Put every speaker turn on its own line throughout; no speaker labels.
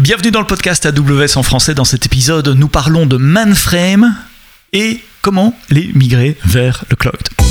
Bienvenue dans le podcast AWS en français. Dans cet épisode, nous parlons de mainframe et comment les migrer vers le cloud.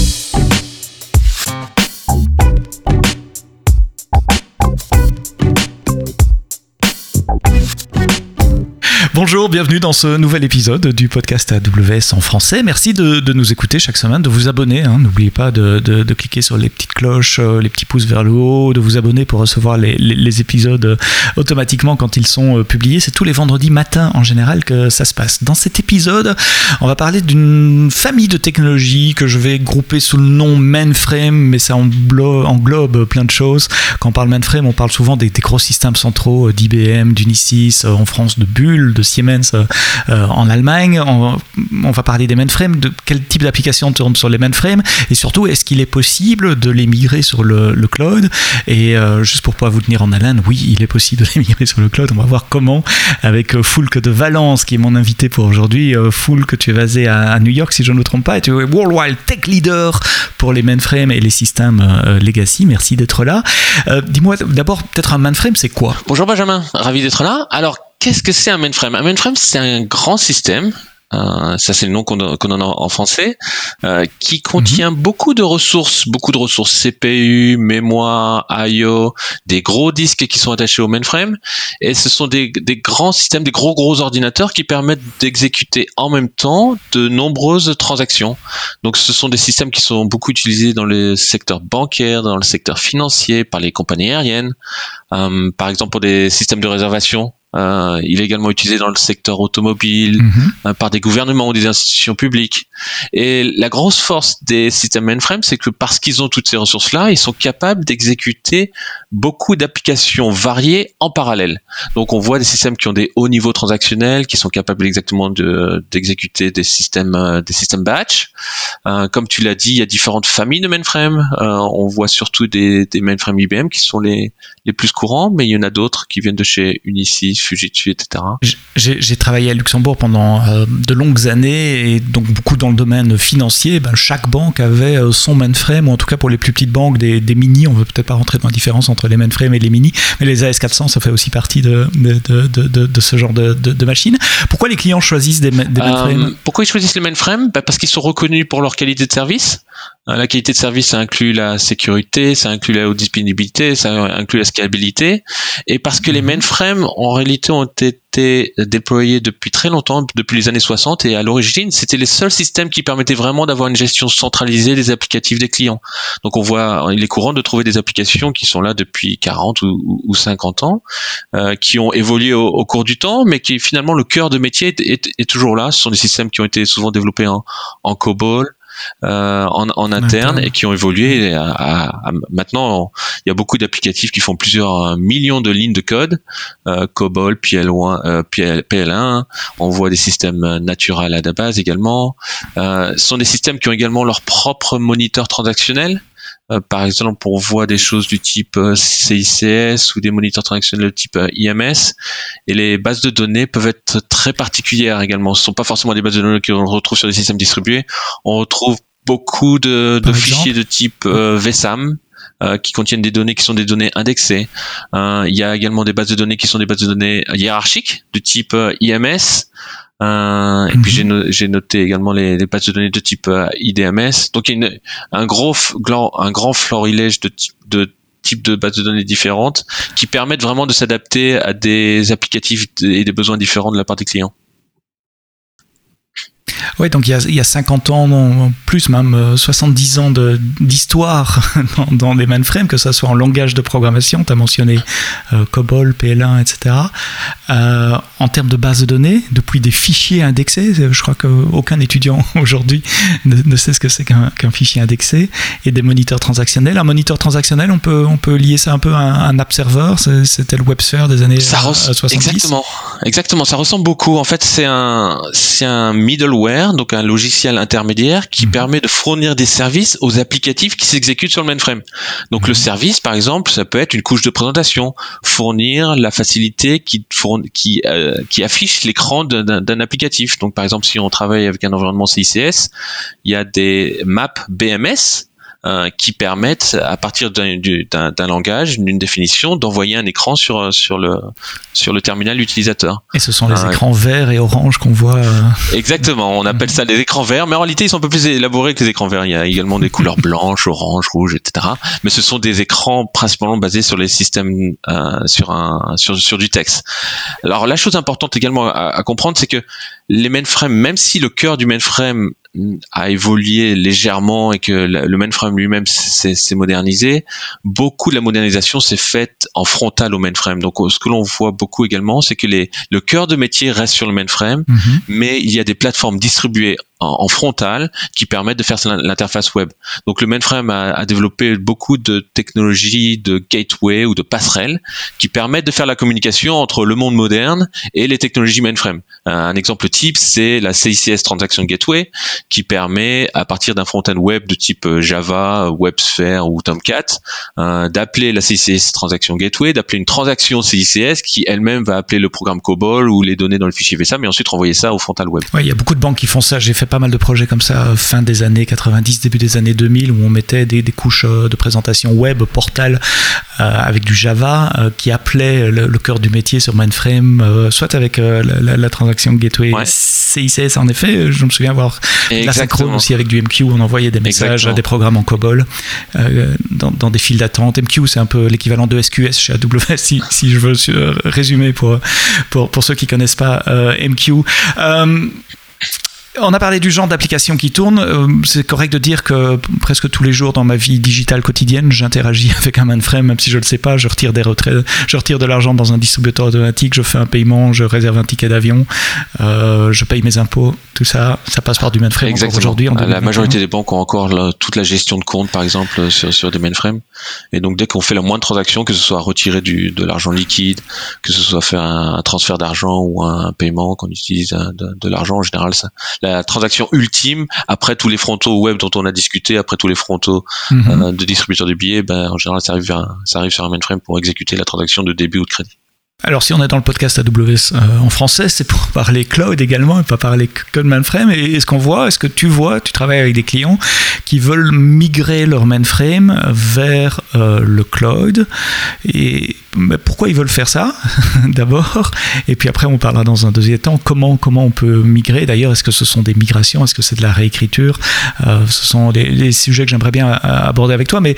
Bonjour, bienvenue dans ce nouvel épisode du podcast AWS en français. Merci de, nous écouter chaque semaine, de vous abonner. Hein. N'oubliez pas de, cliquer sur les petites cloches, euh, les petits pouces vers le haut, de vous abonner pour recevoir les, épisodes euh, automatiquement quand ils sont euh, publiés. C'est tous les vendredis matins en général que ça se passe. Dans cet épisode, on va parler d'une famille de technologies que je vais grouper sous le nom mainframe, mais ça englobe plein de choses. Quand on parle mainframe, on parle souvent des, des gros systèmes centraux d'IBM, d'Unisys, en France de Bull, de Siemens euh, euh, en Allemagne. On, va parler des mainframes, de quel type d'application tourne sur les mainframes et surtout est-ce qu'il est possible de les migrer sur le, cloud et euh, juste pour pouvoir vous tenir en haleine, oui, il est possible de les migrer sur le cloud. On va voir comment avec Foulk de Valence qui est mon invité pour aujourd'hui. Foulk, tu es basé à, New York si je ne me trompe pas et tu es Worldwide Tech Leader pour les mainframes et les systèmes legacy. Merci d'être là. Dis-moi d'abord peut-être un mainframe, c'est quoi?
Bonjour Benjamin, ravi d'être là. Alors qu'est-ce que c'est un mainframe Un mainframe, c'est un grand système euh, ça c'est le nom qu'on en a en français, euh, qui contient mhm. beaucoup de ressources, beaucoup de ressources CPU, mémoire, I/O, des gros disques qui sont attachés au mainframe, et ce sont des, des grands systèmes, des gros gros ordinateurs qui permettent d'exécuter en même temps de nombreuses transactions. Donc ce sont des systèmes qui sont beaucoup utilisés dans le secteur bancaire, dans le secteur financier, par les compagnies aériennes, euh, par exemple pour des systèmes de réservation euh, il est également utilisé dans le secteur automobile, mhm. euh, par des gouvernements ou des institutions publiques. Et la grosse force des systèmes mainframe, c'est que parce qu'ils ont toutes ces ressources-là, ils sont capables d'exécuter beaucoup d'applications variées en parallèle. Donc on voit des systèmes qui ont des hauts niveaux transactionnels, qui sont capables exactement d'exécuter des systèmes euh, des systèmes batch. comme tu l'as dit, il y a différentes familles de mainframe. on voit surtout des, des mainframes IBM qui sont les les plus courants, mais il y en a d'autres qui viennent de chez Unisys, Fujitsu, etc.
J'ai travaillé à Luxembourg pendant euh, de longues années et donc beaucoup dans le domaine financier. Ben, chaque banque avait euh, son mainframe, ou en tout cas pour les plus petites banques, des, mini. On ne veut peut-être pas rentrer dans la différence entre les mainframes et les mini, mais les AS400, ça fait aussi partie de, de, de, ce genre de, machines. Pourquoi les clients choisissent des, mainframes euh,
Pourquoi ils choisissent les mainframes? Ben, Parce qu'ils sont reconnus pour leur qualité de service. La qualité de service, ça inclut la sécurité, ça inclut la haute disponibilité, ça inclut la scalabilité. Et parce que les mhm. mainframes, en réalité, ont été déployés depuis très longtemps, depuis les années 60, et à l'origine, c'était les seuls systèmes qui permettaient vraiment d'avoir une gestion centralisée des applicatifs des clients. Donc on voit, il est courant de trouver des applications qui sont là depuis 40 ou, 50 ans, euh, qui ont évolué au, cours du temps, mais qui finalement le cœur de métier est, toujours là. Ce sont des systèmes qui ont été souvent développés en, en COBOL, euh, en, interne et qui ont évolué. À, maintenant, il y a beaucoup d'applicatifs qui font plusieurs millions de lignes de code, euh, COBOL, PL1, euh, PL1. On voit des systèmes naturels à la base également. ce sont des systèmes qui ont également leur propre moniteur transactionnel. Euh, par exemple, on voit des choses du type euh, CICS ou des moniteurs transactionnels de type euh, IMS. Et les bases de données peuvent être très particulières également. Ce ne sont pas forcément des bases de données qu'on retrouve sur des systèmes distribués. On retrouve beaucoup de, fichiers de type VSAM, qui contiennent des données qui sont des données indexées. il y a également des bases de données qui sont des bases de données hiérarchiques de type IMS. Euh, et puis mhm. j'ai noté également les, les bases de données de type euh, IDMS. Donc il y a un gros un grand florilège de type de types de bases de données différentes qui permettent vraiment de s'adapter à des applicatifs et des besoins différents de la part des clients.
Oui, donc il y, a, il y a 50 ans, plus même 70 euh, ans d'histoire dans, dans, les mainframes, que ce soit en langage de programmation, tu as mentionné euh, COBOL, PL1, etc. Euh, en termes de base de données, depuis des fichiers indexés, je crois qu'aucun étudiant aujourd'hui ne, sait ce que c'est qu'un fichier indexé, et des moniteurs transactionnels. Un moniteur transactionnel, on peut, on peut lier ça un peu à un, app server, c'était le WebSphere des années ça 70.
Exactement, exactement, ça ressemble beaucoup. En fait, c'est un, un middleware donc un logiciel intermédiaire qui mhm. permet de fournir des services aux applicatifs qui s'exécutent sur le mainframe. Donc le mhm. service, par exemple, ça peut être une couche de présentation, fournir la facilité qui, qui, euh, qui affiche l'écran d'un applicatif. Donc par exemple, si on travaille avec un environnement CICS, il y a des maps BMS euh, qui permettent, à partir d'un langage, d'une définition, d'envoyer un écran sur sur le sur le terminal utilisateur.
Et ce sont les écrans verts et orange qu'on voit. Euh,
Exactement, on appelle ça des écrans verts, mais en réalité ils sont un peu plus élaborés que les écrans verts. Il y a également des couleurs blanches, orange, rouge, etc. Mais ce sont des écrans principalement basés sur les systèmes euh, sur un sur sur du texte. Alors la chose importante également à, à comprendre, c'est que les mainframes, même si le cœur du mainframe a évolué légèrement et que le mainframe lui-même s'est modernisé, beaucoup de la modernisation s'est faite en frontal au mainframe. Donc ce que l'on voit beaucoup également, c'est que les, le cœur de métier reste sur le mainframe, mm mais il y a des plateformes distribuées en, frontal qui permettent de faire l'interface web. Donc le mainframe a, développé beaucoup de technologies de gateway ou de passerelles qui permettent de faire la communication entre le monde moderne et les technologies mainframe. Un exemple type, c'est la CICS Transaction Gateway qui permet à partir d'un front-end web de type euh, Java, WebSphere ou Tomcat euh, d'appeler la CICS Transaction Gateway, d'appeler une transaction CICS qui elle-même va appeler le programme COBOL ou les données dans le fichier VSA, mais ensuite renvoyer ça au frontal web.
Il y a beaucoup de banques qui font ça. Pas mal de projets comme ça fin des années 90, début des années 2000 où on mettait des, couches euh, de présentation web, portal avec du Java qui appelait le, cœur du métier sur mainframe, soit avec la, transaction gateway CICS en effet. Je me souviens avoir la synchrone aussi avec du MQ, on envoyait des messages à des programmes en COBOL euh, dans, des files d'attente. MQ, c'est un peu l'équivalent de SQS chez AWS, si, si je veux résumer pour, pour, pour ceux qui connaissent pas euh, MQ. Euh, on a parlé du genre d'application qui tourne. Euh, c'est correct de dire que presque tous les jours dans ma vie digitale quotidienne, j'interagis avec un mainframe, même si je ne le sais pas. Je retire des retraits, je retire de l'argent dans un distributeur automatique, je fais un paiement, je réserve un ticket d'avion, euh, je paye mes impôts. Tout ça, ça passe par du mainframe aujourd'hui.
La majorité des banques ont encore toute la gestion de compte, par exemple, sur, des mainframes. Et donc, dès qu'on fait la moindre transaction, que ce soit retirer de l'argent liquide, que ce soit faire un, transfert d'argent ou un, paiement, qu'on utilise de, l'argent, en général, ça, la transaction ultime après tous les frontaux web dont on a discuté, après tous les frontaux mhm. euh, de distributeurs de billets, ben, en général, ça arrive, ça arrive sur un mainframe pour exécuter la transaction de début ou de crédit.
Alors si on est dans le podcast AWS euh, en français, c'est pour parler cloud également et pas parler que mainframe. Et est-ce qu'on voit, est-ce que tu vois, tu travailles avec des clients qui veulent migrer leur mainframe vers euh, le cloud? Et mais pourquoi ils veulent faire ça d'abord? Et puis après on parlera dans un deuxième temps comment comment on peut migrer. D'ailleurs est-ce que ce sont des migrations? Est-ce que c'est de la réécriture? Euh, ce sont des, sujets que j'aimerais bien aborder avec toi. Mais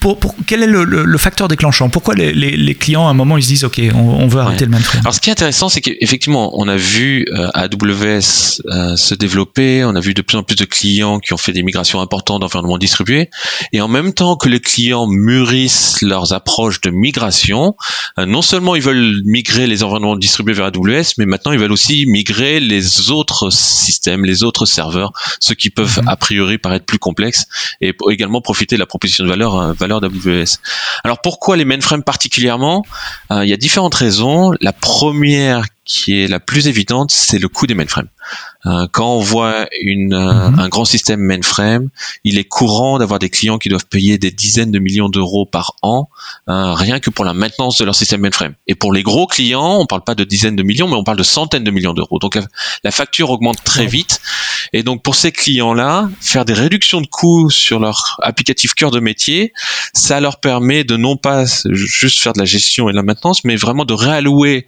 pour, quel est le, facteur déclenchant? Pourquoi les, les, clients à un moment ils se disent ok on, veut arrêter le mainframe
alors ce qui est intéressant c'est qu'effectivement on a vu euh, AWS euh, se développer on a vu de plus en plus de clients qui ont fait des migrations importantes d'environnements distribués et en même temps que les clients mûrissent leurs approches de migration euh, non seulement ils veulent migrer les environnements distribués vers AWS, mais maintenant ils veulent aussi migrer les autres systèmes, les autres serveurs, ceux qui peuvent mhm. a priori paraître plus complexes, et également profiter de la proposition de valeur, valeur d'AWS. Alors pourquoi les mainframes particulièrement? Il y a différentes La première qui est la plus évidente, c'est le coût des mainframes. Euh, quand on voit une, euh, mhm. un grand système mainframe, il est courant d'avoir des clients qui doivent payer des dizaines de millions d'euros par an, euh, rien que pour la maintenance de leur système mainframe. Et pour les gros clients, on parle pas de dizaines de millions, mais on parle de centaines de millions d'euros. Donc la, facture augmente très vite. Et donc pour ces clients-là, faire des réductions de coûts sur leur applicatif cœur de métier, ça leur permet de non pas juste faire de la gestion et de la maintenance, mais vraiment de réallouer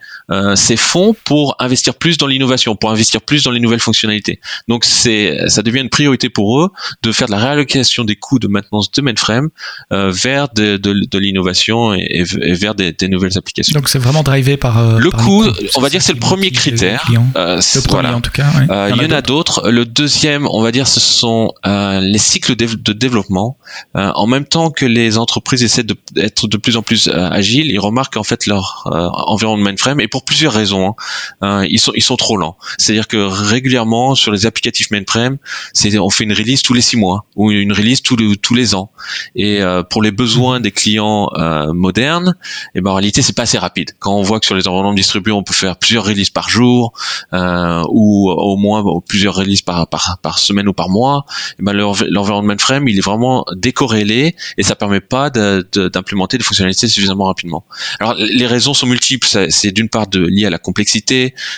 ces fonds pour investir plus dans l'innovation, pour investir plus dans les nouvelles fonctionnalités. Donc c'est, ça devient une priorité pour eux de faire de la réallocation des coûts de maintenance de mainframe euh, vers de, de, de l'innovation et, et, vers des, des, nouvelles applications.
Donc c'est vraiment drivé par euh,
le coût. On va dire c'est le premier critère. Euh, le premier en tout cas. Euh, il y en a d'autres. Le deuxième, on va dire, ce sont euh, les cycles de, développement. en même temps que les entreprises essaient d'être de, plus en plus agiles, ils remarquent en fait leur environnement mainframe et pour plusieurs raisons. Hein. Ils sont ils sont trop lents. C'est-à-dire que régulièrement sur les applicatifs mainframe, c'est on fait une release tous les six mois ou une release tous les tous les ans. Et euh, pour les besoins des clients euh, modernes, et eh ben en réalité c'est pas assez rapide. Quand on voit que sur les environnements distribués on peut faire plusieurs releases par jour euh, ou au moins plusieurs releases par, par par semaine ou par mois, et eh ben l'environnement mainframe il est vraiment décorrélé et ça permet pas d'implémenter des fonctionnalités suffisamment rapidement. Alors les raisons sont multiples. C'est d'une part de lié à la complexité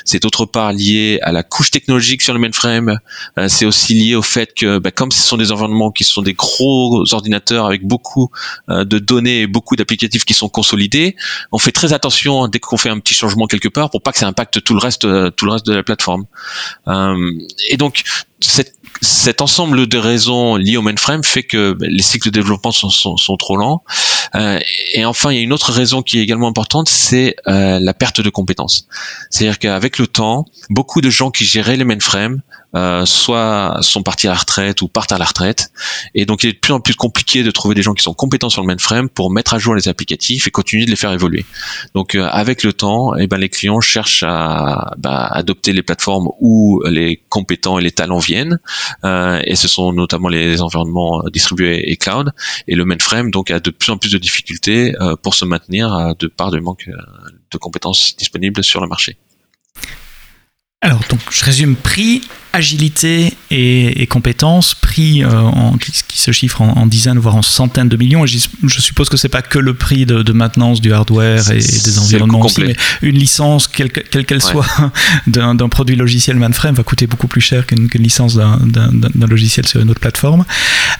c'est d'autre part lié à la couche technologique sur le mainframe. Euh, c'est aussi lié au fait que, bah, comme ce sont des environnements qui sont des gros ordinateurs avec beaucoup euh, de données et beaucoup d'applicatifs qui sont consolidés, on fait très attention dès qu'on fait un petit changement quelque part pour pas que ça impacte tout le reste, tout le reste de la plateforme. et donc cette cet ensemble de raisons liées au mainframe fait que ben, les cycles de développement sont, trop lents. Euh, et enfin, il y a une autre raison qui est également importante, c'est euh, la perte de compétences. C'est-à-dire qu'avec le temps, beaucoup de gens qui géraient les mainframes euh, soit sont partis à la retraite ou partent à la retraite. Et donc il est de plus en plus compliqué de trouver des gens qui sont compétents sur le mainframe pour mettre à jour les applicatifs et continuer de les faire évoluer. Donc euh, avec le temps, eh ben, les clients cherchent à bah, adopter les plateformes où les compétents et les talents viennent. Euh, et ce sont notamment les environnements distribués et cloud. Et le mainframe donc a de plus en plus de difficultés pour se maintenir de par de manque de compétences disponibles sur le marché.
Alors, donc, je résume prix, agilité et, compétences, prix euh, en, qui, se chiffre en, dizaines, voire en centaines de millions. Et je, suppose que c'est pas que le prix de, maintenance du hardware et, des environnements aussi, mais une licence, quelle qu'elle soit, d'un produit logiciel mainframe va coûter beaucoup plus cher qu'une licence d'un logiciel sur une autre plateforme.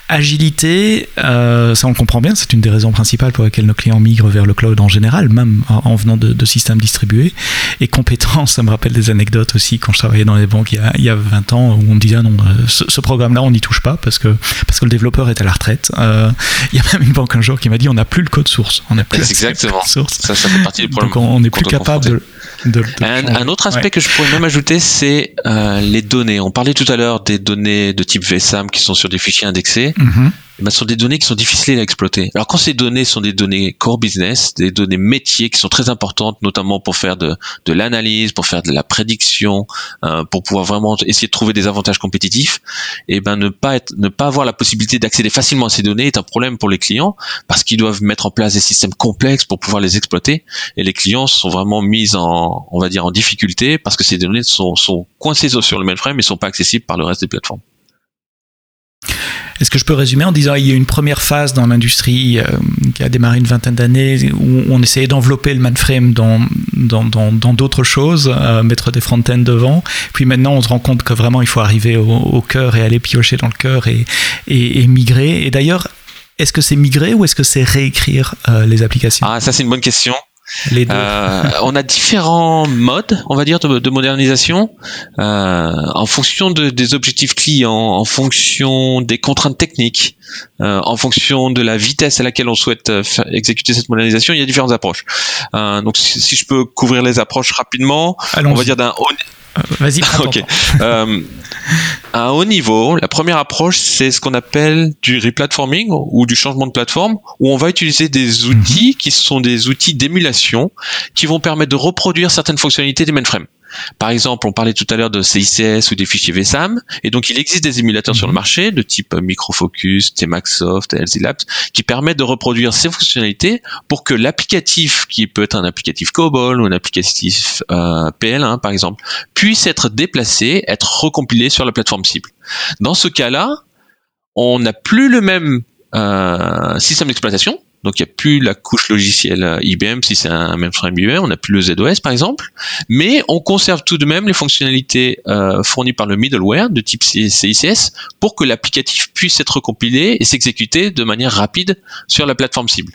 Agilité, euh, ça on comprend bien, c'est une des raisons principales pour lesquelles nos clients migrent vers le cloud en général, même en, venant de, systèmes distribués. Et compétences, ça me rappelle des anecdotes aussi quand je travaillais dans les banques il y a, il y a 20 ans où on me disait ah non, euh, ce, programme-là on n'y touche pas parce que, parce que le développeur est à la retraite. Euh, il y a même une banque un jour qui m'a dit on n'a plus le code source. On n'a plus
exactement. source. Ça, ça fait partie du problème.
Donc on n'est plus capable de, de,
un, autre aspect que je pourrais même ajouter, c'est euh, les données. On parlait tout à l'heure des données de type VSAM qui sont sur des fichiers indexés. Mm-hmm. Eh ce sont des données qui sont difficiles à exploiter. Alors quand ces données sont des données core business, des données métiers qui sont très importantes, notamment pour faire de, de l'analyse, pour faire de la prédiction, euh, pour pouvoir vraiment essayer de trouver des avantages compétitifs, eh ben ne pas être, ne pas avoir la possibilité d'accéder facilement à ces données est un problème pour les clients parce qu'ils doivent mettre en place des systèmes complexes pour pouvoir les exploiter. Et les clients sont vraiment mis en, on va dire, en difficulté parce que ces données sont, sont coincées sur le mainframe et sont pas accessibles par le reste des plateformes.
Est-ce que je peux résumer en disant qu'il y a une première phase dans l'industrie euh, qui a démarré une vingtaine d'années où on essayait d'envelopper le mainframe dans dans d'autres choses, euh, mettre des front-ends devant. Puis maintenant, on se rend compte que vraiment il faut arriver au, cœur et aller piocher dans le cœur et, et, migrer. Et d'ailleurs, est-ce que c'est migrer ou est-ce que c'est réécrire euh, les applications?
Ah, ça c'est une bonne question. Euh, on a différents modes, on va dire, de, modernisation euh, en fonction des objectifs clients, en fonction des contraintes techniques, euh, en fonction de la vitesse à laquelle on souhaite exécuter cette modernisation. Il y a différentes approches. donc, si, je peux couvrir les approches rapidement, on va dire d'un
Vas-y.
ok. Euh, à un haut niveau, la première approche, c'est ce qu'on appelle du replatforming ou du changement de plateforme, où on va utiliser des outils mhm. qui sont des outils d'émulation qui vont permettre de reproduire certaines fonctionnalités des mainframes. Par exemple, on parlait tout à l'heure de CICS ou des fichiers VSAM, et donc il existe des émulateurs sur le mhm. marché de type Microfocus, Tmaxsoft, LZ Labs, qui permettent de reproduire ces fonctionnalités pour que l'applicatif, qui peut être un applicatif COBOL ou un applicatif euh, PL1 par exemple, puisse être déplacé, être recompilé sur la plateforme cible. Dans ce cas-là, on n'a plus le même euh, système d'exploitation, donc il n'y a plus la couche logicielle euh, IBM si c'est un mainframe IBM, on n'a plus le ZOS par exemple, mais on conserve tout de même les fonctionnalités euh, fournies par le middleware de type CICS pour que l'applicatif puisse être compilé et s'exécuter de manière rapide sur la plateforme cible.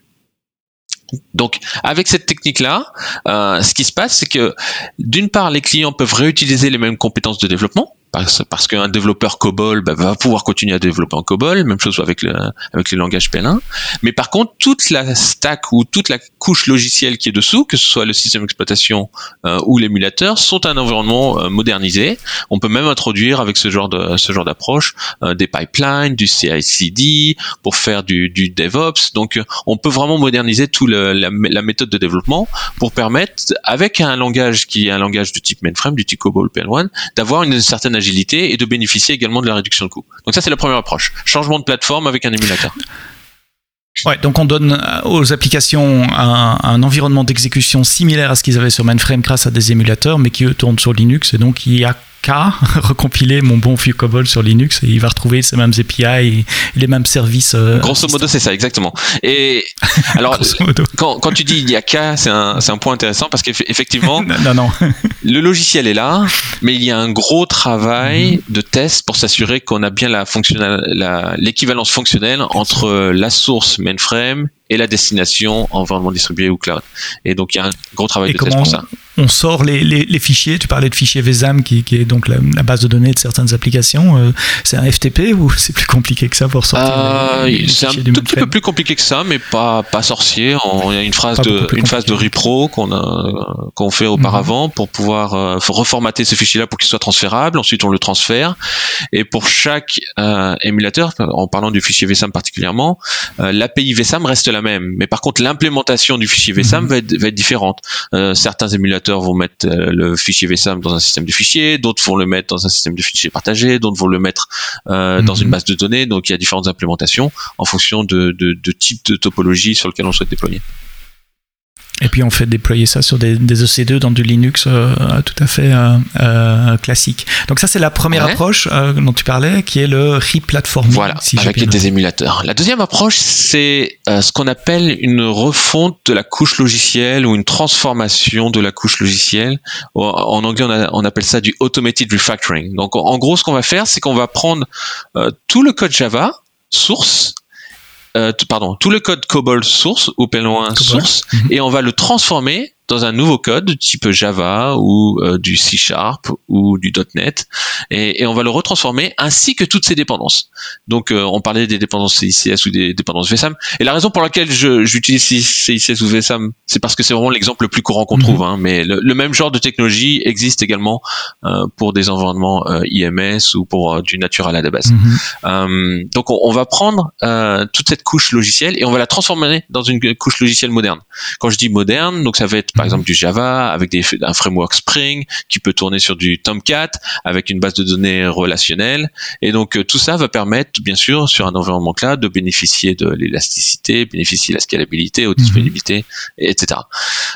Donc, avec cette technique-là, euh, ce qui se passe, c'est que d'une part, les clients peuvent réutiliser les mêmes compétences de développement, parce, parce qu'un développeur COBOL bah, va pouvoir continuer à développer en COBOL, même chose avec le, avec les langages PL1. Mais par contre, toute la stack ou toute la couche logicielle qui est dessous, que ce soit le système d'exploitation euh, ou l'émulateur, sont un environnement euh, modernisé. On peut même introduire avec ce genre de ce genre d'approche euh, des pipelines, du CI/CD pour faire du, du DevOps. Donc, on peut vraiment moderniser tout le, la, la, méthode de développement pour permettre, avec un langage qui est un langage de type mainframe, du type COBOL PL1, d'avoir une certaine agilité et de bénéficier également de la réduction de coûts. Donc ça, c'est la première approche. Changement de plateforme avec un émulateur.
Ouais, donc on donne aux applications un, environnement d'exécution similaire à ce qu'ils avaient sur mainframe grâce à des émulateurs, mais qui eux tournent sur Linux, et donc il y a K, recompiler mon bon vieux COBOL sur Linux et il va retrouver ces mêmes API et les mêmes services. Euh,
Grosso modo, c'est ça, exactement. Et alors, quand, quand, tu dis il y a K, c'est un, un, point intéressant parce qu'effectivement,
non, non.
le logiciel est là, mais il y a un gros travail mhm. de test pour s'assurer qu'on a bien l'équivalence fonctionnelle entre la source mainframe et la destination environnement distribué ou cloud. Et donc il y a un gros travail de test pour ça.
On sort les, les, fichiers, tu parlais de fichiers VESAM qui, qui est donc la, base de données de certaines applications. Euh, c'est un FTP ou c'est plus compliqué que ça pour sortir
euh, C'est un tout petit peu plus compliqué que ça, mais pas, pas sorcier. On, il y a une, phrase de, une phase de repro qu'on a qu'on fait auparavant mhm. pour pouvoir euh, reformater ce fichier-là pour qu'il soit transférable. Ensuite, on le transfère. Et pour chaque euh, émulateur, en parlant du fichier VSAM particulièrement, l'API VSAM reste la même. Mais par contre, l'implémentation du fichier VSAM mhm. va, être, va, être, différente. Euh, certains émulateurs vont mettre euh, le fichier VSAM dans un système de fichiers, d'autres vont le mettre dans un système de fichiers partagés, d'autres vont le mettre euh, dans une mhm. base de données. Donc, il y a différentes implémentations en fonction de, de, de type de topologie sur lequel on souhaite déployer.
Et puis on fait déployer ça sur des, des EC2 dans du Linux euh, tout à fait euh, euh, classique. Donc ça c'est la première approche euh, dont tu parlais, qui est le replatforming.
Voilà, si avec des émulateurs. La deuxième approche, c'est euh, ce qu'on appelle une refonte de la couche logicielle ou une transformation de la couche logicielle. En anglais, on, a, on appelle ça du automated refactoring. Donc en gros, ce qu'on va faire, c'est qu'on va prendre tout le code Java source euh, pardon, tout le code COBOL source, ou loin source, mhm. et on va le transformer dans un nouveau code type Java ou euh, du C Sharp ou du .NET et, et, on va le retransformer ainsi que toutes ses dépendances. Donc euh, on parlait des dépendances CICS ou des dépendances VSAM et la raison pour laquelle j'utilise CICS ou VSAM c'est parce que c'est vraiment l'exemple le plus courant qu'on mhm. trouve. Hein, mais le, même genre de technologie existe également euh, pour des environnements IMS ou pour du natural à la base. Mhm. donc on, on, va prendre toute cette couche logicielle et on va la transformer dans une couche logicielle moderne. Quand je dis moderne, donc ça va être par exemple du Java avec des, un framework Spring qui peut tourner sur du Tomcat avec une base de données relationnelle. Et donc euh, tout ça va permettre, bien sûr, sur un environnement cloud, de bénéficier de l'élasticité, bénéficier de la scalabilité, aux mhm. disponibilités, etc.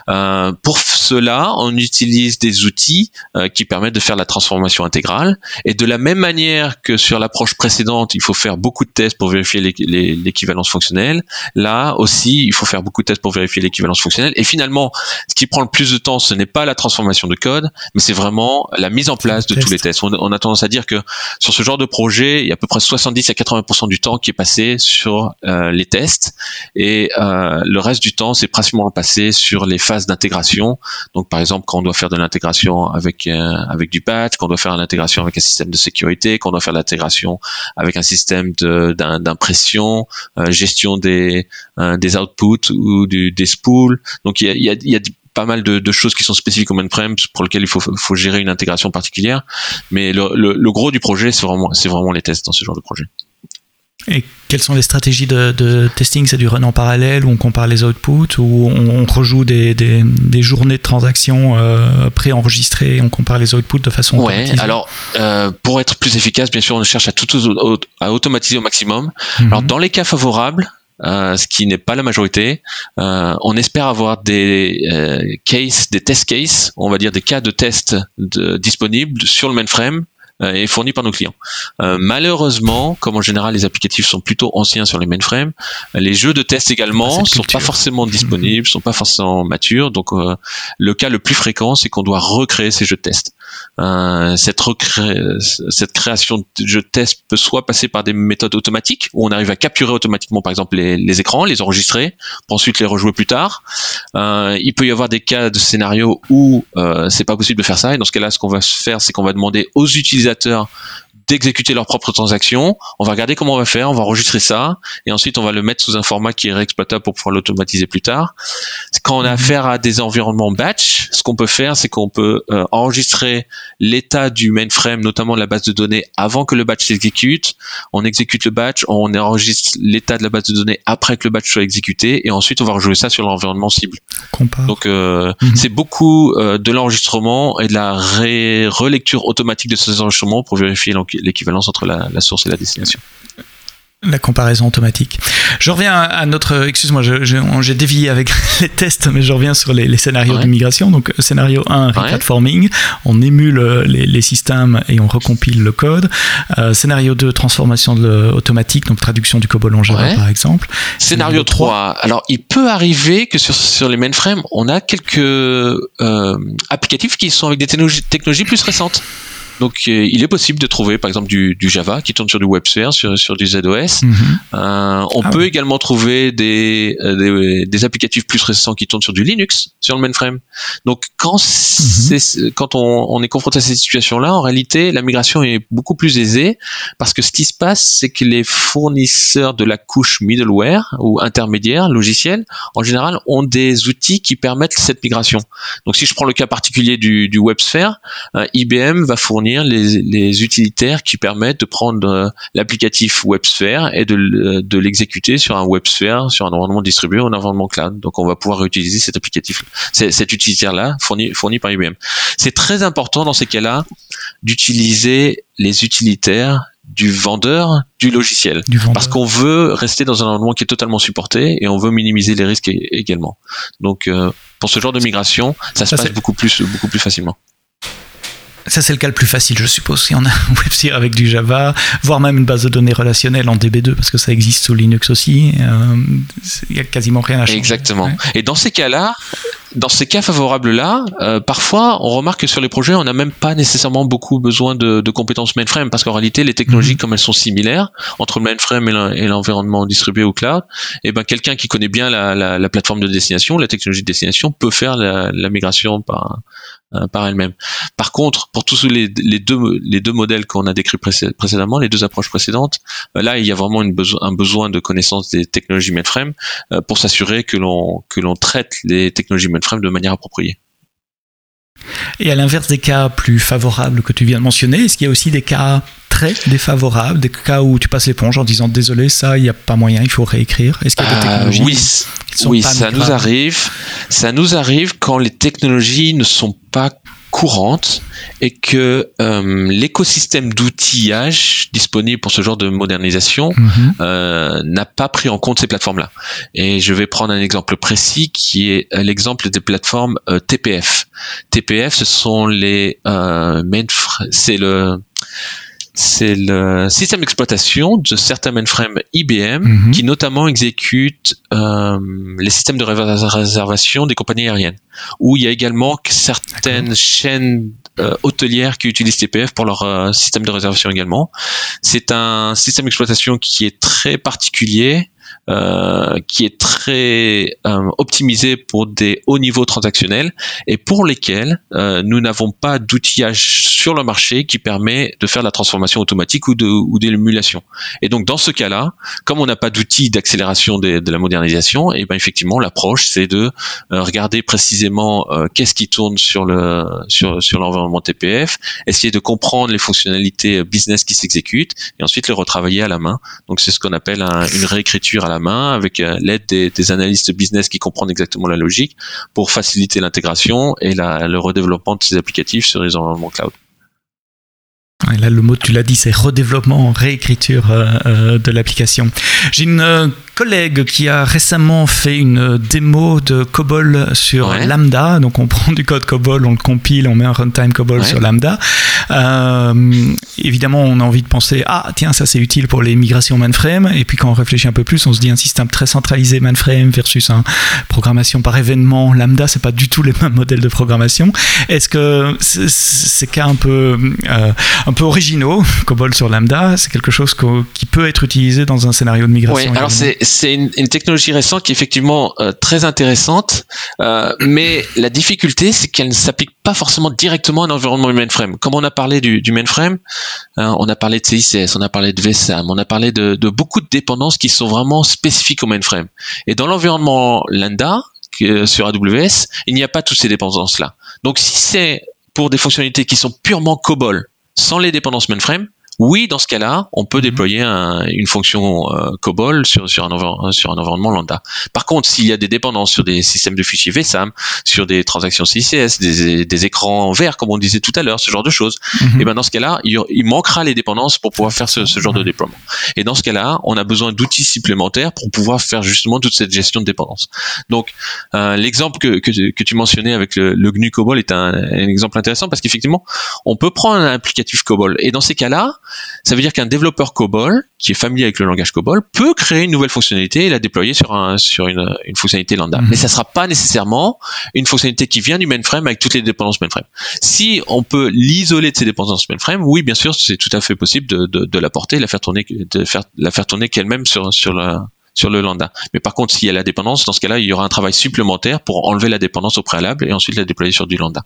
Euh, pour cela, on utilise des outils euh, qui permettent de faire la transformation intégrale. Et de la même manière que sur l'approche précédente, il faut faire beaucoup de tests pour vérifier l'équivalence fonctionnelle. Là aussi, il faut faire beaucoup de tests pour vérifier l'équivalence fonctionnelle. Et finalement, ce qui prend le plus de temps, ce n'est pas la transformation de code, mais c'est vraiment la mise en place de tous les tests. On, a tendance à dire que sur ce genre de projet, il y a à peu près 70 à 80% du temps qui est passé sur euh, les tests, et euh, le reste du temps, c'est principalement passé sur les phases d'intégration. Donc, par exemple, quand on doit faire de l'intégration avec euh, avec du patch, quand on doit faire l'intégration avec un système de sécurité, quand on doit faire l'intégration avec un système d'impression, gestion des des outputs ou du, des spools. Donc, il y a, il y a, il y a pas mal de, choses qui sont spécifiques au mainframe pour lesquelles il faut, faut gérer une intégration particulière. Mais le, le, gros du projet, c'est vraiment, c'est vraiment les tests dans ce genre de projet.
Et quelles sont les stratégies de, testing? C'est du run en parallèle où on compare les outputs, ou on, rejoue des, des, des, journées de transactions euh, préenregistrées et on compare les outputs de façon
Ouais, alors euh, pour être plus efficace, bien sûr, on cherche à tout à automatiser au maximum. Mhm. Alors dans les cas favorables, ce qui n'est pas la majorité. Euh, on espère avoir des euh, cases, des test cases, on va dire des cas de test disponibles sur le mainframe euh, est fourni par nos clients. Euh, malheureusement, comme en général les applicatifs sont plutôt anciens sur les mainframes, les jeux de test également sont pas forcément disponibles, sont pas forcément matures. Donc euh, le cas le plus fréquent, c'est qu'on doit recréer ces jeux de test. Cette, cette création de jeux test peut soit passer par des méthodes automatiques où on arrive à capturer automatiquement par exemple les, les écrans, les enregistrer, pour ensuite les rejouer plus tard. il peut y avoir des cas de scénario où c'est pas possible de faire ça et dans ce cas-là, ce qu'on va faire, c'est qu'on va demander aux utilisateurs d'exécuter leurs propres transactions. On va regarder comment on va faire, on va enregistrer ça, et ensuite on va le mettre sous un format qui est réexploitable pour pouvoir l'automatiser plus tard. Quand on a mhm. affaire à des environnements batch, ce qu'on peut faire, c'est qu'on peut euh, enregistrer l'état du mainframe, notamment de la base de données, avant que le batch s'exécute. On exécute le batch, on enregistre l'état de la base de données après que le batch soit exécuté, et ensuite on va rejouer ça sur l'environnement cible. Donc euh, mhm. c'est beaucoup euh, de l'enregistrement et de la relecture automatique de ces enregistrements pour vérifier l'équivalence entre la, source et la destination.
La comparaison automatique. Je reviens à notre. Excuse-moi, j'ai dévié avec les tests, mais je reviens sur les, scénarios de migration. Donc, scénario 1, replatforming. On émule euh, les, systèmes et on recompile le code. Euh, scénario 2, transformation de, automatique, donc traduction du COBOL en Java, par exemple.
Scénario, 3. Alors, il peut arriver que sur, sur les mainframes, on a quelques euh, applicatifs qui sont avec des technologies plus récentes. Donc euh, il est possible de trouver par exemple du, Java qui tourne sur du WebSphere, sur, sur du ZOS. Mhm. Euh, on ah peut également trouver des, euh, des, des, applicatifs plus récents qui tournent sur du Linux, sur le mainframe. Donc quand, mhm. quand on, on, est confronté à cette situation-là, en réalité la migration est beaucoup plus aisée parce que ce qui se passe, c'est que les fournisseurs de la couche middleware ou intermédiaire logiciel, en général, ont des outils qui permettent cette migration. Donc si je prends le cas particulier du, du WebSphere, IBM va fournir les, utilitaires qui permettent de prendre euh, l'applicatif WebSphere et de, l'exécuter sur un WebSphere, sur un environnement distribué ou un environnement cloud. Donc on va pouvoir utiliser cet applicatif, cet utilitaire-là fourni, fourni par IBM. C'est très important dans ces cas-là d'utiliser les utilitaires du vendeur du logiciel. Parce qu'on veut rester dans un environnement qui est totalement supporté et on veut minimiser les risques également. Donc, euh, pour ce genre de migration, ça se passe beaucoup plus, beaucoup plus facilement.
Ça, c'est le cas le plus facile, je suppose. Si on a un WebSphere avec du Java, voire même une base de données relationnelle en DB2, parce que ça existe sous Linux aussi, euh, il n'y a quasiment rien à changer.
Exactement. Et dans ces cas-là, dans ces cas favorables-là, euh, parfois, on remarque que sur les projets, on n'a même pas nécessairement beaucoup besoin de, compétences mainframe, parce qu'en réalité, les technologies, mhm. comme elles sont similaires entre le mainframe et l'environnement distribué au cloud, eh ben quelqu'un qui connaît bien la, plateforme de destination, la technologie de destination, peut faire la, la migration par, euh, par elle-même. Par contre, pour tous les, deux, les deux modèles qu'on a décrits précédemment, les deux approches précédentes, euh, là, il y a vraiment une un besoin de connaissance des technologies mainframe euh, pour s'assurer que l'on que l'on traite les technologies mainframe de manière appropriée.
Et à l'inverse des cas plus favorables que tu viens de mentionner, est-ce qu'il y a aussi des cas très défavorables, des cas où tu passes l'éponge en disant désolé, ça, il n'y a pas moyen, il faut réécrire?
Est-ce qu'il y a des technologies Oui, oui ça nous arrive. Ça nous arrive quand les technologies ne sont pas courantes et que euh, l'écosystème d'outillage disponible pour ce genre de modernisation mhm. euh, n'a pas pris en compte ces plateformes-là. Et je vais prendre un exemple précis qui est l'exemple des plateformes euh, TPF. TPF, ce sont les euh, c'est le c'est le système d'exploitation de certains mainframes IBM mhm. qui notamment exécutent euh, les systèmes de réservation des compagnies aériennes. Où il y a également certaines chaînes euh, hôtelières qui utilisent TPF pour leur euh, système de réservation également. C'est un système d'exploitation qui est très particulier euh, qui est très euh, optimisé pour des hauts niveaux transactionnels et pour lesquels euh, nous n'avons pas d'outillage sur le marché qui permet de faire la transformation automatique ou de ou d'émulation. Et donc dans ce cas-là, comme on n'a pas d'outils d'accélération de, de, la modernisation, et eh ben effectivement l'approche c'est de regarder précisément qu'est-ce qui tourne sur le sur sur l'environnement TPF, essayer de comprendre les fonctionnalités business qui s'exécutent et ensuite les retravailler à la main. Donc c'est ce qu'on appelle une réécriture à la main avec euh, l'aide des, analystes business qui comprennent exactement la logique pour faciliter l'intégration et le redéveloppement de ces applicatifs sur les environnements cloud.
Là, le mot, tu l'as dit, c'est redéveloppement, réécriture euh, euh, de l'application. J'ai une collègue qui a récemment fait une démo de COBOL sur Lambda. Donc on prend du code COBOL, on le compile, on met un runtime COBOL sur Lambda. Euh, évidemment, on a envie de penser ah tiens ça c'est utile pour les migrations mainframe. Et puis quand on réfléchit un peu plus, on se dit un système très centralisé mainframe versus un programmation par événement Lambda, c'est pas du tout les mêmes modèles de programmation. Est-ce que ces cas un peu euh, un peu originaux, COBOL sur Lambda, c'est quelque chose qui peut être utilisé dans un scénario de migration
Oui, alors c'est c'est une, technologie récente qui est effectivement euh, très intéressante, euh, mais la difficulté, c'est qu'elle ne s'applique pas forcément directement à un environnement mainframe. Comme on a parlé du, mainframe, hein, on a parlé de CICS, on a parlé de VSAM, on a parlé de, de beaucoup de dépendances qui sont vraiment spécifiques au mainframe. Et dans l'environnement Lambda, sur AWS, il n'y a pas toutes ces dépendances-là. Donc si c'est pour des fonctionnalités qui sont purement COBOL, sans les dépendances mainframe, oui, dans ce cas-là, on peut
Mhm.
déployer un- une fonction euh, COBOL sur, sur, un environ- sur un environnement lambda. Par contre, s'il y a des dépendances sur des systèmes de fichiers VSAM, sur des transactions CICS, des, des écrans verts, comme on disait tout à l'heure, ce genre de choses,
Mhm.
et ben dans ce cas-là, il, manquera les dépendances pour pouvoir faire ce, ce genre de déploiement. Et dans ce cas-là, on a besoin d'outils supplémentaires pour pouvoir faire justement toute cette gestion de dépendance. Donc, euh, l'exemple que, que, tu- que tu mentionnais avec le, le GNU COBOL est un, un exemple intéressant parce qu'effectivement, on peut prendre un applicatif COBOL. Et dans ces cas-là, ça veut dire qu'un développeur COBOL, qui est familier avec le langage COBOL, peut créer une nouvelle fonctionnalité et la déployer sur, un, sur une, une fonctionnalité lambda.
Mhm.
Mais ça sera pas nécessairement une fonctionnalité qui vient du mainframe avec toutes les dépendances mainframe. Si on peut l'isoler de ces dépendances mainframe, oui, bien sûr, c'est tout à fait possible de, de, de la porter, la faire tourner, de faire la faire tourner qu'elle-même sur sur la sur le lambda. Mais par contre, s'il y a la dépendance, dans ce cas-là, il y aura un travail supplémentaire pour enlever la dépendance au préalable et ensuite la déployer sur du lambda.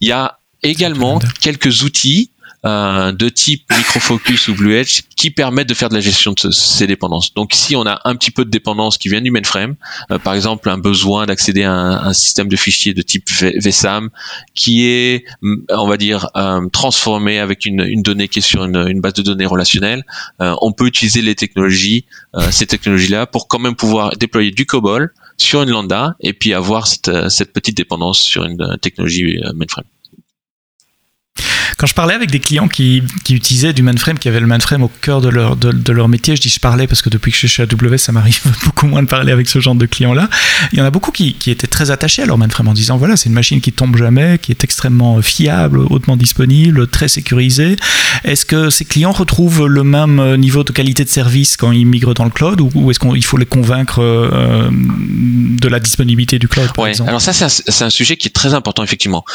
Il y a également quelques outils euh, de type Microfocus ou Blue Edge qui permettent de faire de la gestion de ce- ces dépendances. Donc si on a un petit peu de dépendance qui vient du mainframe, euh, par exemple un besoin d'accéder à un, système de fichiers de type VSAM qui est, mm, on va dire, euh, transformé avec une, une donnée qui est sur une, une base de données relationnelle, euh, on peut utiliser les technologies, euh, ces technologies-là, pour quand même pouvoir déployer du COBOL sur une lambda et puis avoir cette, cette petite dépendance sur une technologie mainframe.
Quand je parlais avec des clients qui, qui utilisaient du mainframe, qui avaient le mainframe au cœur de leur, de, de leur métier, je dis je parlais parce que depuis que je suis chez AWS, ça m'arrive beaucoup moins de parler avec ce genre de clients-là. Il y en a beaucoup qui, qui étaient très attachés à leur mainframe en disant voilà, c'est une machine qui tombe jamais, qui est extrêmement fiable, hautement disponible, très sécurisée. Est-ce que ces clients retrouvent le même niveau de qualité de service quand ils migrent dans le cloud ou, ou est-ce qu'il faut les convaincre euh, de la disponibilité du cloud par
Ouais,
exemple?
Alors ça c'est un, c'est un sujet qui est très important effectivement.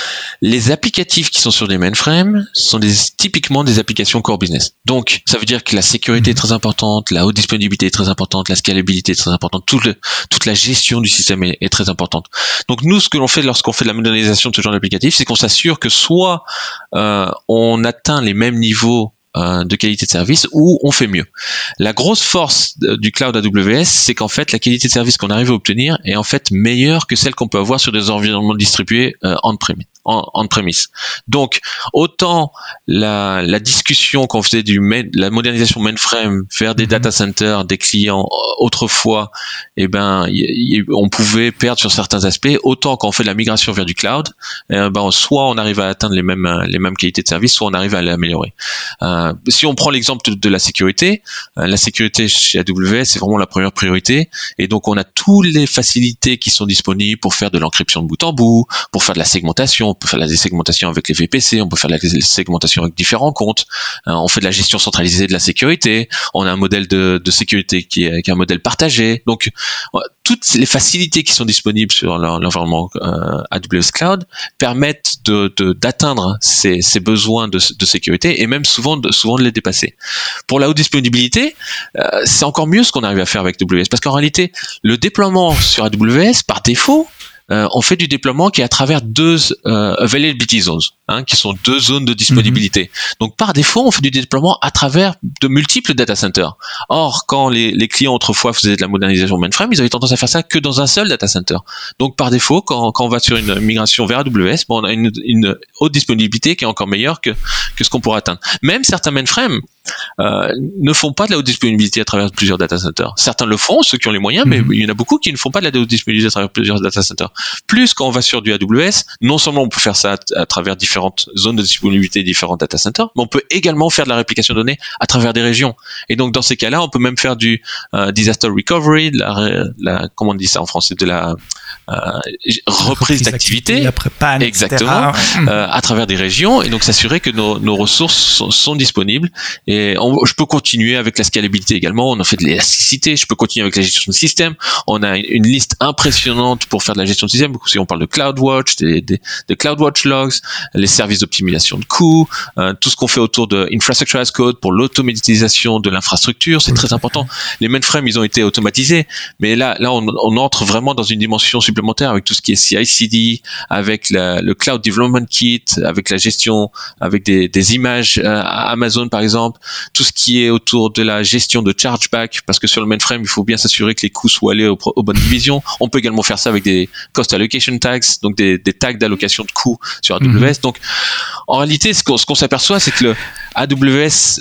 Les applicatifs qui sont sur des mainframes sont des, typiquement des applications core business. Donc ça veut dire que la sécurité
Mhm.
est très importante, la haute disponibilité est très importante, la scalabilité est très importante, toute, le- toute la gestion du système est, est très importante. Donc nous ce que l'on fait lorsqu'on fait de la modernisation de ce genre d'applicatif, c'est qu'on s'assure que soit euh, on atteint les mêmes niveaux euh, de qualité de service ou on fait mieux. La grosse force du cloud AWS, c'est qu'en fait la qualité de service qu'on arrive à obtenir est en fait meilleure que celle qu'on peut avoir sur des environnements distribués euh, on-premise. En, on-premise. Donc autant la, la discussion qu'on faisait du main- la modernisation mainframe vers des
Mhm.
data centers, des clients euh, autrefois, eh ben y- y- on pouvait perdre sur certains aspects. Autant quand on fait de la migration vers du cloud, eh ben soit on arrive à atteindre les mêmes les mêmes qualités de service, soit on arrive à l'améliorer. Euh, si on prend l'exemple de, de la sécurité, euh, la sécurité chez AWS c'est vraiment la première priorité, et donc on a toutes les facilités qui sont disponibles pour faire de l'encryption de bout en bout, pour faire de la segmentation, on peut faire la désegmentation avec les VPC, on peut faire la segmentation avec différents comptes, euh, on fait de la gestion centralisée de la sécurité, on a un modèle de, sécurité qui est, un modèle partagé. Donc euh, toutes les facilités qui sont disponibles sur l'en- l'environnement euh, AWS Cloud permettent d'atteindre ces, besoins de, sécurité et même souvent de, souvent de les dépasser. Pour la haute disponibilité, c'est encore mieux ce qu'on arrive à faire avec AWS parce qu'en réalité, le déploiement sur AWS, par défaut, euh, on fait du déploiement qui est à travers deux euh, availability zones, hein, qui sont deux zones de disponibilité. Donc par défaut, on fait du déploiement à travers de multiples data centers. Or, quand les, clients autrefois faisaient de la modernisation mainframe, ils avaient tendance à faire ça que dans un seul data center. Donc par défaut, quand, on va sur une migration vers AWS, bon, on a une, une haute disponibilité qui est encore meilleure que, que ce qu'on pourrait atteindre. Même certains mainframes euh, ne font pas de la haute disponibilité à travers plusieurs data centers. Certains le font, ceux qui ont les moyens, mais
Mhm.
il y en a beaucoup qui ne font pas de la haute disponibilité à travers plusieurs data centers. Plus quand on va sur du AWS, non seulement on peut faire ça à, à travers différentes zones de disponibilité, différents data centers, mais on peut également faire de la réplication de données à travers des régions. Et donc dans ces cas-là, on peut même faire du euh, disaster recovery, de la, la comment on dit ça en français, de la euh, reprise d'activité.
etc.
Exactement. Euh, à travers des régions et donc s'assurer que nos, nos ressources sont, sont disponibles et on- je peux continuer avec la scalabilité également. On en fait de l'élasticité. Je peux continuer avec la gestion de système. On a une, liste impressionnante pour faire de la gestion de système. Si on parle de CloudWatch des, des CloudWatch logs les services d'optimisation de coûts euh, tout ce qu'on fait autour de infrastructure as code pour l'automatisation de l'infrastructure c'est très important. Les mainframes ils ont été automatisés. Mais là là on, on entre vraiment dans une dimension supplémentaire avec tout ce qui est CI/CD avec le Cloud Development Kit, avec la gestion, avec des, des images euh, Amazon par exemple, tout ce qui est autour de la gestion de chargeback, parce que sur le mainframe, il faut bien s'assurer que les coûts soient allés aux, bonnes divisions. On peut également faire ça avec des cost allocation tags, donc des, des tags d'allocation de coûts sur AWS.
Mhm.
Donc Donc, en réalité, ce qu'on s'aperçoit, c'est que le AWS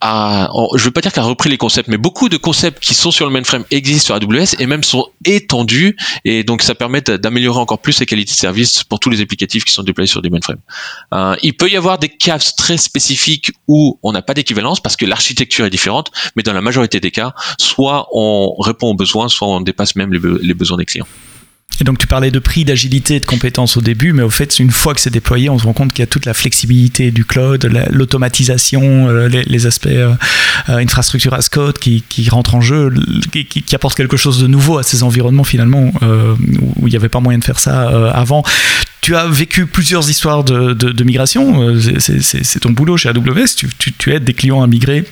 a, je veux pas dire qu'elle a repris les concepts, mais beaucoup de concepts qui sont sur le mainframe existent sur AWS et même sont étendus et donc ça permet d'améliorer encore plus la qualité de service pour tous les applicatifs qui sont déployés sur des mainframes. Euh, il peut y avoir des cas très spécifiques où on n'a pas d'équivalence parce que l'architecture est différente, mais dans la majorité des cas, soit on répond aux besoins, soit on dépasse même les besoins des clients.
Et donc tu parlais de prix, d'agilité et de compétences au début, mais au fait, une fois que c'est déployé, on se rend compte qu'il y a toute la flexibilité du cloud, l'automatisation, euh, les, aspects euh, euh, infrastructure as code qui, rentrent en jeu, qui, qui, apportent quelque chose de nouveau à ces environnements finalement où il n'y avait pas moyen de faire ça avant. Tu as vécu plusieurs histoires de, migration, c'est ton boulot chez AWS, tu, tu aides des clients à migrer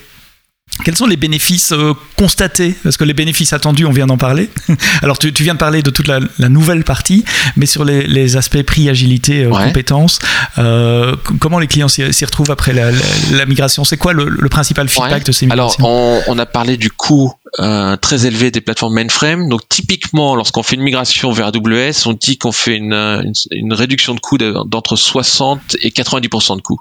quels sont les bénéfices euh, constatés? Parce que les bénéfices attendus, on vient d'en parler. Alors, tu, viens de parler de toute la, nouvelle partie, mais sur les, aspects prix, agilité, euh, compétences, euh, comment les clients s'y retrouvent après la, migration? C'est quoi le, principal feedback de ces migrations?
Alors, on, a parlé du coût très élevé des plateformes mainframe. Donc, typiquement, lorsqu'on fait une migration vers AWS, on dit qu'on fait une, réduction de coût d'entre 60 et 90% de coût.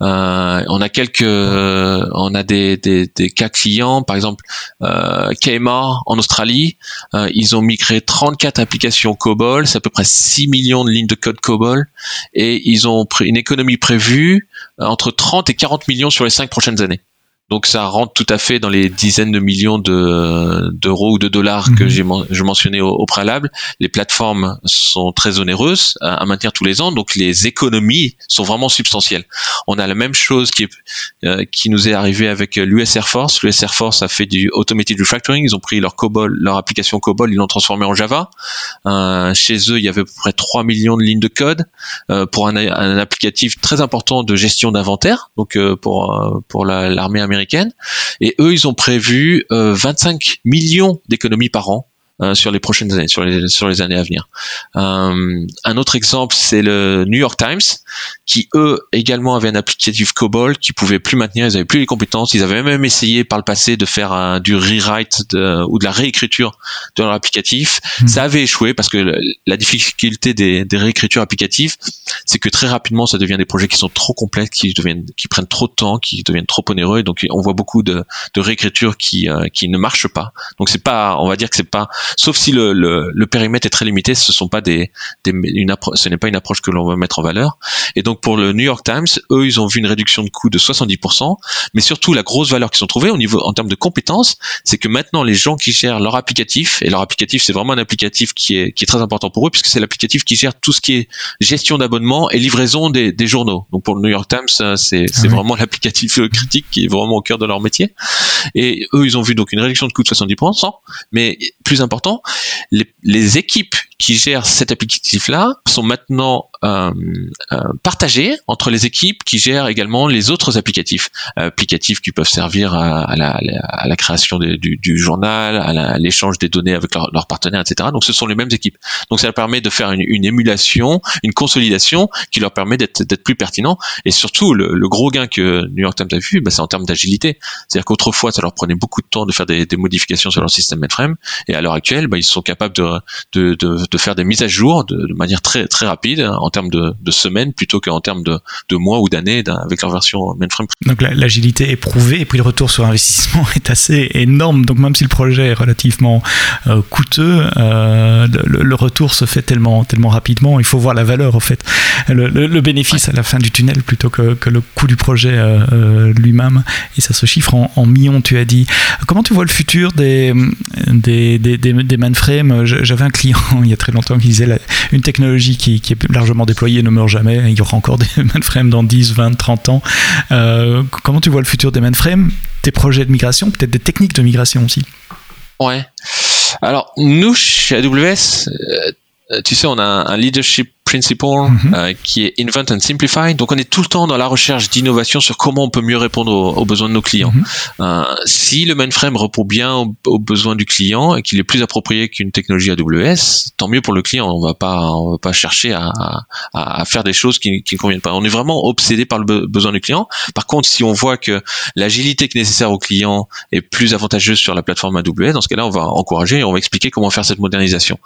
on a quelques, on a des cas clients, par exemple euh, Kmart en Australie, euh, ils ont migré 34 applications COBOL, c'est à peu près 6 millions de lignes de code COBOL, et ils ont pris une économie prévue euh, entre 30 et 40 millions sur les 5 prochaines années. Donc ça rentre tout à fait dans les dizaines de millions d'euros ou de dollars que mhm. j'ai je mentionnais au, préalable. Les plateformes sont très onéreuses à, maintenir tous les ans, donc les économies sont vraiment substantielles. On a la même chose qui, euh, qui nous est arrivé avec l'US Air Force. L'US Air Force a fait du automated refactoring. Ils ont pris leur COBOL, leur application COBOL, ils l'ont transformé en Java. Euh, chez eux, il y avait à peu près 3 millions de lignes de code euh, pour un, un, applicatif très important de gestion d'inventaire, donc euh, pour pour l'armée américaine et eux, ils ont prévu 25 euh, millions d'économies par an euh, sur les prochaines années, sur les sur les années à venir. Euh, un autre exemple, c'est le New York Times, qui eux également avaient un applicatif COBOL qui pouvait plus maintenir, ils avaient plus les compétences, ils avaient même essayé par le passé de faire un, du rewrite ou de la réécriture de leur applicatif. Hmm. Ça avait échoué parce que la difficulté des, des réécritures applicatives, c'est que très rapidement, ça devient des projets qui sont trop complexes, qui deviennent, qui prennent trop de temps, qui deviennent trop onéreux, et donc on voit beaucoup de, de réécritures qui euh, qui ne marchent pas. Donc c'est pas, on va dire que c'est pas sauf si le, le, périmètre est très limité, ce sont pas des, une ce n'est pas une approche que l'on va mettre en valeur. Et donc pour le New York Times, eux, ils ont vu une réduction de coût de 70%, mais surtout la grosse valeur qu'ils ont trouvée au niveau en termes de compétences, c'est que maintenant les gens qui gèrent leur applicatif et leur applicatif, c'est vraiment un applicatif qui est qui est très important pour eux puisque c'est l'applicatif qui gère tout ce qui est gestion d'abonnement et livraison des, des, journaux. Donc pour le New York Times, c'est ah vraiment l'applicatif critique qui est vraiment au cœur de leur métier. Et eux, ils ont vu donc une réduction de coût de 70%, mais plus important les, les équipes qui gèrent cet applicatif-là sont maintenant euh, euh, partagées entre les équipes qui gèrent également les autres applicatifs, applicatifs qui peuvent servir à, à, la, à la, création du, du, journal, à l'échange des données avec leurs partenaires, etc. Donc ce sont les mêmes équipes. Donc ça permet de faire une, une émulation, une consolidation qui leur permet d'être plus pertinent. Et surtout, le, le, gros gain que New York Times a vu, bah, c'est en termes d'agilité. C'est-à-dire qu'autrefois, ça leur prenait beaucoup de temps de faire des, des modifications sur leur système mainframe, et à l'heure actuelle, bah, ils sont capables de, de, de de faire des mises à jour de, manière très très rapide hein, en termes de, de semaines plutôt qu'en termes de, de mois ou d'années avec leur version mainframe.
Donc l'agilité est prouvée et puis le retour sur investissement est assez énorme. Donc même si le projet est relativement euh, coûteux, euh, le, retour se fait tellement tellement rapidement. Il faut voir la valeur en fait, le, le, bénéfice à la fin du tunnel plutôt que, que le coût du projet euh, lui-même. Et ça se chiffre en, en, millions. Tu as dit. Comment tu vois le futur des des, des, des, des mainframes J'avais un client il y a très longtemps qui disait une technologie qui, est largement déployée ne meurt jamais. Il y aura encore des mainframes dans 10, 20, 30 ans. Euh, comment tu vois le futur des mainframes Tes projets de migration, peut-être des techniques de migration aussi?
Ouais. Alors, nous, chez AWS, euh, tu sais, on a un leadership principle mhm. euh, qui est invent and simplify. Donc on est tout le temps dans la recherche d'innovation sur comment on peut mieux répondre aux, besoins de nos clients. Mhm. Euh, si le mainframe répond bien aux, besoins du client et qu'il est plus approprié qu'une technologie AWS, tant mieux pour le client. On va pas on va pas chercher à, à, faire des choses qui, qui ne conviennent pas. On est vraiment obsédé par le besoin du client. Par contre, si on voit que l'agilité qui est nécessaire au client est plus avantageuse sur la plateforme AWS, dans ce cas-là, on va encourager et on va expliquer comment faire cette modernisation.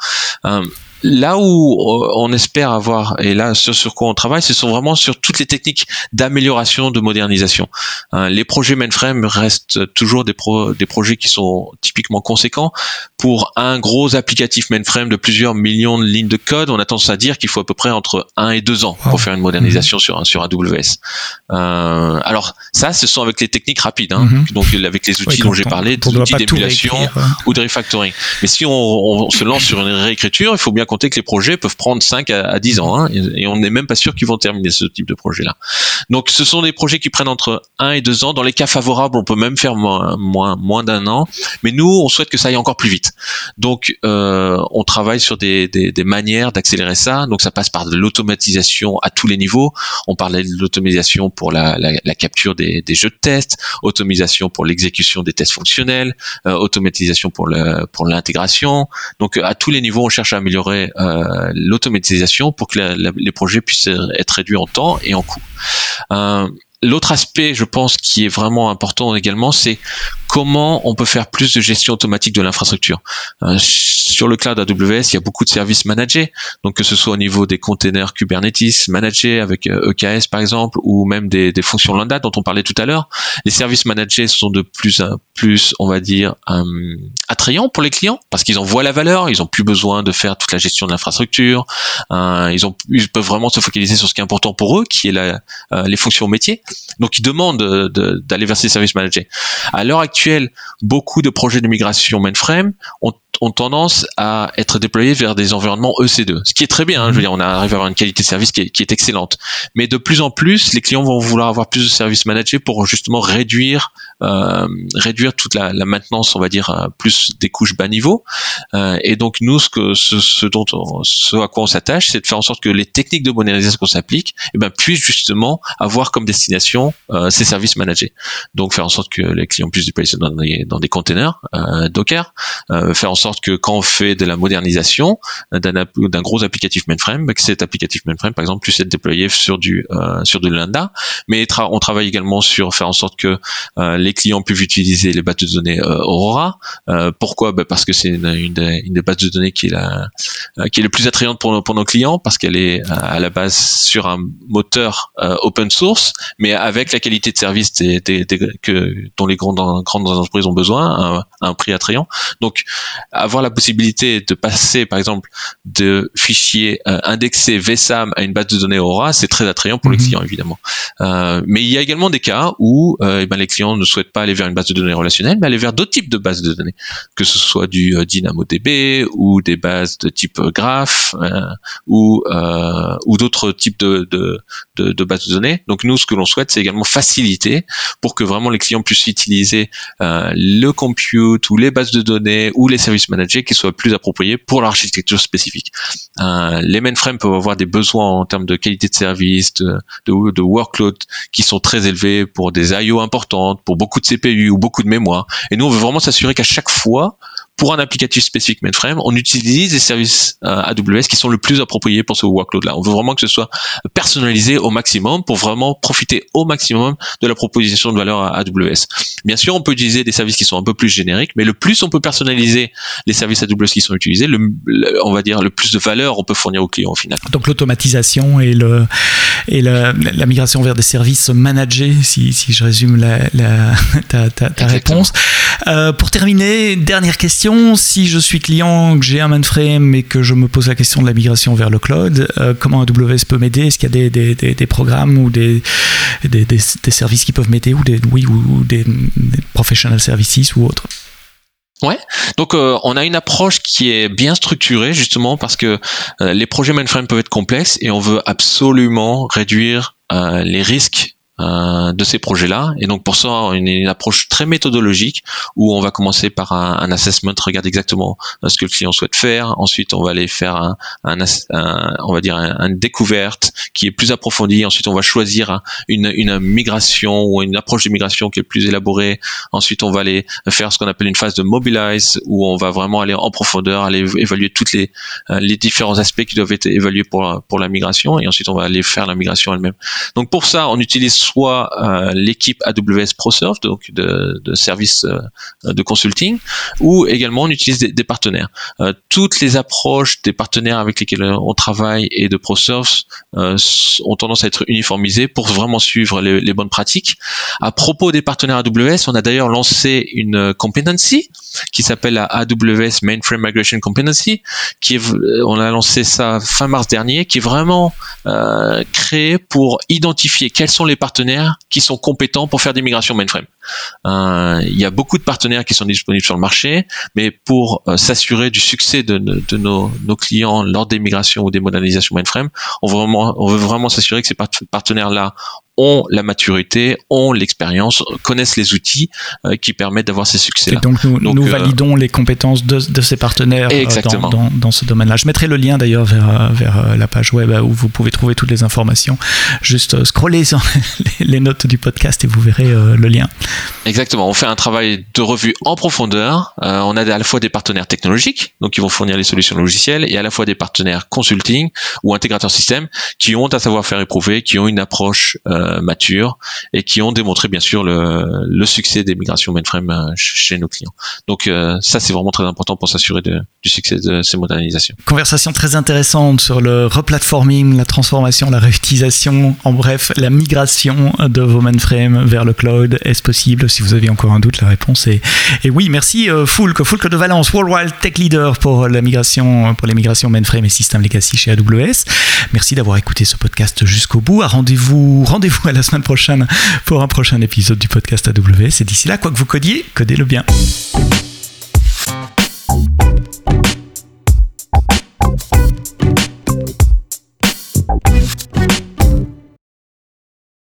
Euh, là où on espère à avoir, et là, ce sur quoi on travaille, ce sont vraiment sur toutes les techniques d'amélioration, de modernisation. Hein, les projets mainframe restent toujours des, des projets qui sont typiquement conséquents. Pour un gros applicatif mainframe de plusieurs millions de lignes de code, on a tendance à dire qu'il faut à peu près entre 1 et 2 ans pour faire une modernisation sur, sur AWS. Euh, alors ça, ce sont avec les techniques rapides, hein, mhm. donc avec les outils dont j'ai parlé, des outils d'émulation hein. ou de refactoring. Mais si on, on, se lance sur une réécriture, il faut bien compter que les projets peuvent prendre 5 à, à 10 ans, hein, et, on n'est même pas sûr qu'ils vont terminer ce type de projet-là. Donc ce sont des projets qui prennent entre 1 et 2 ans. Dans les cas favorables, on peut même faire moins, moins, moins d'un an. Mais nous, on souhaite que ça aille encore plus vite. Donc euh, on travaille sur des, des, manières d'accélérer ça. Donc ça passe par de l'automatisation à tous les niveaux. On parlait de l'automatisation pour la, la, capture des, des, jeux de test, automatisation pour l'exécution des tests fonctionnels, euh, automatisation pour le, pour l'intégration. Donc à tous les niveaux, on cherche à améliorer euh, l'automatisation pour que les projets puissent être réduits en temps et en coût. Euh, L'autre aspect, je pense, qui est vraiment important également, c'est comment on peut faire plus de gestion automatique de l'infrastructure. Euh, sur le cloud AWS, il y a beaucoup de services managés, donc que ce soit au niveau des containers Kubernetes managés avec EKS euh, e par exemple, ou même des, fonctions Lambda dont on parlait tout à l'heure. Les services managés sont de plus en plus, on va dire, euh, attrayants pour les clients parce qu'ils en voient la valeur, ils ont plus besoin de faire toute la gestion de l'infrastructure, ils, peuvent vraiment se focaliser sur ce qui est important pour eux, qui est les fonctions métiers. Donc ils demandent d'aller vers ces services managés. À l'heure actuelle, beaucoup de projets de migration mainframe ont ont tendance à être déployés vers des environnements EC2, ce qui est très bien. Hein, je veux dire, on arrive à avoir une qualité de service qui est, qui est, excellente. Mais de plus en plus, les clients vont vouloir avoir plus de services managés pour justement réduire euh, réduire toute la, la, maintenance, on va dire, euh, plus des couches bas niveau. Euh, et donc nous, ce que ce, ce dont ce à quoi on s'attache, c'est de faire en sorte que les techniques de modernisation qu'on s'applique, eh ben, puissent justement avoir comme destination euh, ces services managés. Donc faire en sorte que les clients puissent déployer dans des, dans containers Docker, faire en sorte que quand on fait de la modernisation d'un gros applicatif mainframe, bah, que cet applicatif mainframe, par exemple, puisse être déployé sur du euh, sur du Lambda. Mais on travaille également sur faire en sorte que euh, les clients puissent utiliser les bases de données euh, Aurora. pourquoi? Bah, Parce que c'est une, une, des bases de données qui est la le plus attrayante pour nos, pour nos clients parce qu'elle est à la base sur un moteur open source, mais avec la qualité de service des, des, que dont les grandes grandes entreprises ont besoin, un prix attrayant. Donc avoir la possibilité de passer, par exemple, de fichiers euh, indexés VSAM à une base de données Aura, c'est très attrayant pour les mhm. clients, évidemment. Euh, mais il y a également des cas où euh, eh ben, les clients ne souhaitent pas aller vers une base de données relationnelle, mais aller vers d'autres types de bases de données, que ce soit du DynamoDB ou des bases de type Graph ou ou d'autres types de, de, de, de, bases de données. Donc nous, ce que l'on c'est également faciliter pour que vraiment les clients puissent utiliser le compute ou les bases de données ou les services manager qui soit plus approprié pour l'architecture spécifique. Euh, les mainframes peuvent avoir des besoins en termes de qualité de service, de, de, de workload qui sont très élevés pour des I/O importantes, pour beaucoup de CPU ou beaucoup de mémoire. Et nous, on veut vraiment s'assurer qu'à chaque fois, pour un applicatif spécifique mainframe, on utilise des services euh, AWS qui sont le plus appropriés pour ce workload-là. On veut vraiment que ce soit personnalisé au maximum pour vraiment profiter au maximum de la proposition de valeur à AWS. Bien sûr, on peut utiliser des services qui sont un peu plus génériques, mais le plus on peut personnaliser les services AWS qui sont utilisés, le, on va dire le plus de valeur on peut fournir aux clients au final.
Donc l'automatisation et le et la, la, migration vers des services managés, si, si je résume la, la ta, ta, ta réponse. Euh, pour terminer, dernière question si je suis client, que j'ai un mainframe et que je me pose la question de la migration vers le cloud, euh, comment AWS peut m'aider? Est-ce qu'il y a des, programmes ou des, services qui peuvent m'aider ou des oui ou des, professional services ou autres?
Ouais, donc euh, on a une approche qui est bien structurée justement parce que euh, les projets mainframe peuvent être complexes et on veut absolument réduire les risques euh, de ces projets-là. Et donc pour ça, une, une, approche très méthodologique où on va commencer par un, assessment, regarder exactement euh, ce que le client souhaite faire. Ensuite, on va aller faire un, un, on va dire une découverte qui est plus approfondie. Ensuite, on va choisir une, une migration ou une approche de migration qui est plus élaborée. Ensuite, on va aller faire ce qu'on appelle une phase de mobilize où on va vraiment aller en profondeur, aller évaluer toutes les euh, les différents aspects qui doivent être évalués pour pour la migration. Et ensuite, on va aller faire la migration elle-même. Donc pour ça, on utilise soit l'équipe AWS ProServe, donc de, de services de consulting, ou également on utilise des, partenaires. toutes les approches des partenaires avec lesquels on travaille et de ProServe ont tendance à être uniformisées pour vraiment suivre les, les bonnes pratiques. À propos des partenaires AWS, on a d'ailleurs lancé une competency qui s'appelle la AWS Mainframe Migration Competency, qui euh, on a lancé ça fin mars dernier, qui est vraiment euh, créé pour identifier quels sont les partenaires qui sont compétents pour faire des migrations mainframe. Euh, il y a beaucoup de partenaires qui sont disponibles sur le marché, mais pour euh, s'assurer du succès de, nos, clients lors des migrations ou des modernisations mainframe, on veut vraiment s'assurer que ces partenaires-là ont la maturité, ont l'expérience, connaissent les outils euh, qui permettent d'avoir ces succès-là.
Donc nous, nous euh, validons les compétences de, de ces partenaires euh, dans, dans, dans, ce domaine-là. Je mettrai le lien d'ailleurs vers, vers la page web où vous pouvez trouver toutes les informations. Juste scroller sur les notes du podcast et vous verrez le lien.
Exactement. On fait un travail de revue en profondeur. on a à la fois des partenaires technologiques, donc qui vont fournir les solutions logicielles, et à la fois des partenaires consulting ou intégrateurs système qui ont un savoir-faire éprouvé, qui ont une approche euh, matures et qui ont démontré bien sûr le, le succès des migrations mainframe euh, chez nos clients. Donc euh, ça c'est vraiment très important pour s'assurer du succès de ces modernisations.
Conversation très intéressante sur le replatforming, la transformation, la réutilisation, en bref la migration de vos mainframes vers le cloud. Est-ce possible Si vous avez encore un doute, la réponse est, et oui. Merci euh, Foulk, Foulk de Valence, Worldwide Tech Leader pour la migration, pour les migrations mainframe et système legacy chez AWS. Merci d'avoir écouté ce podcast jusqu'au bout. Rendez-vous, rendez-vous à la semaine prochaine pour un prochain épisode du podcast AWS. C'est d'ici là, quoi que vous codiez, codez-le bien.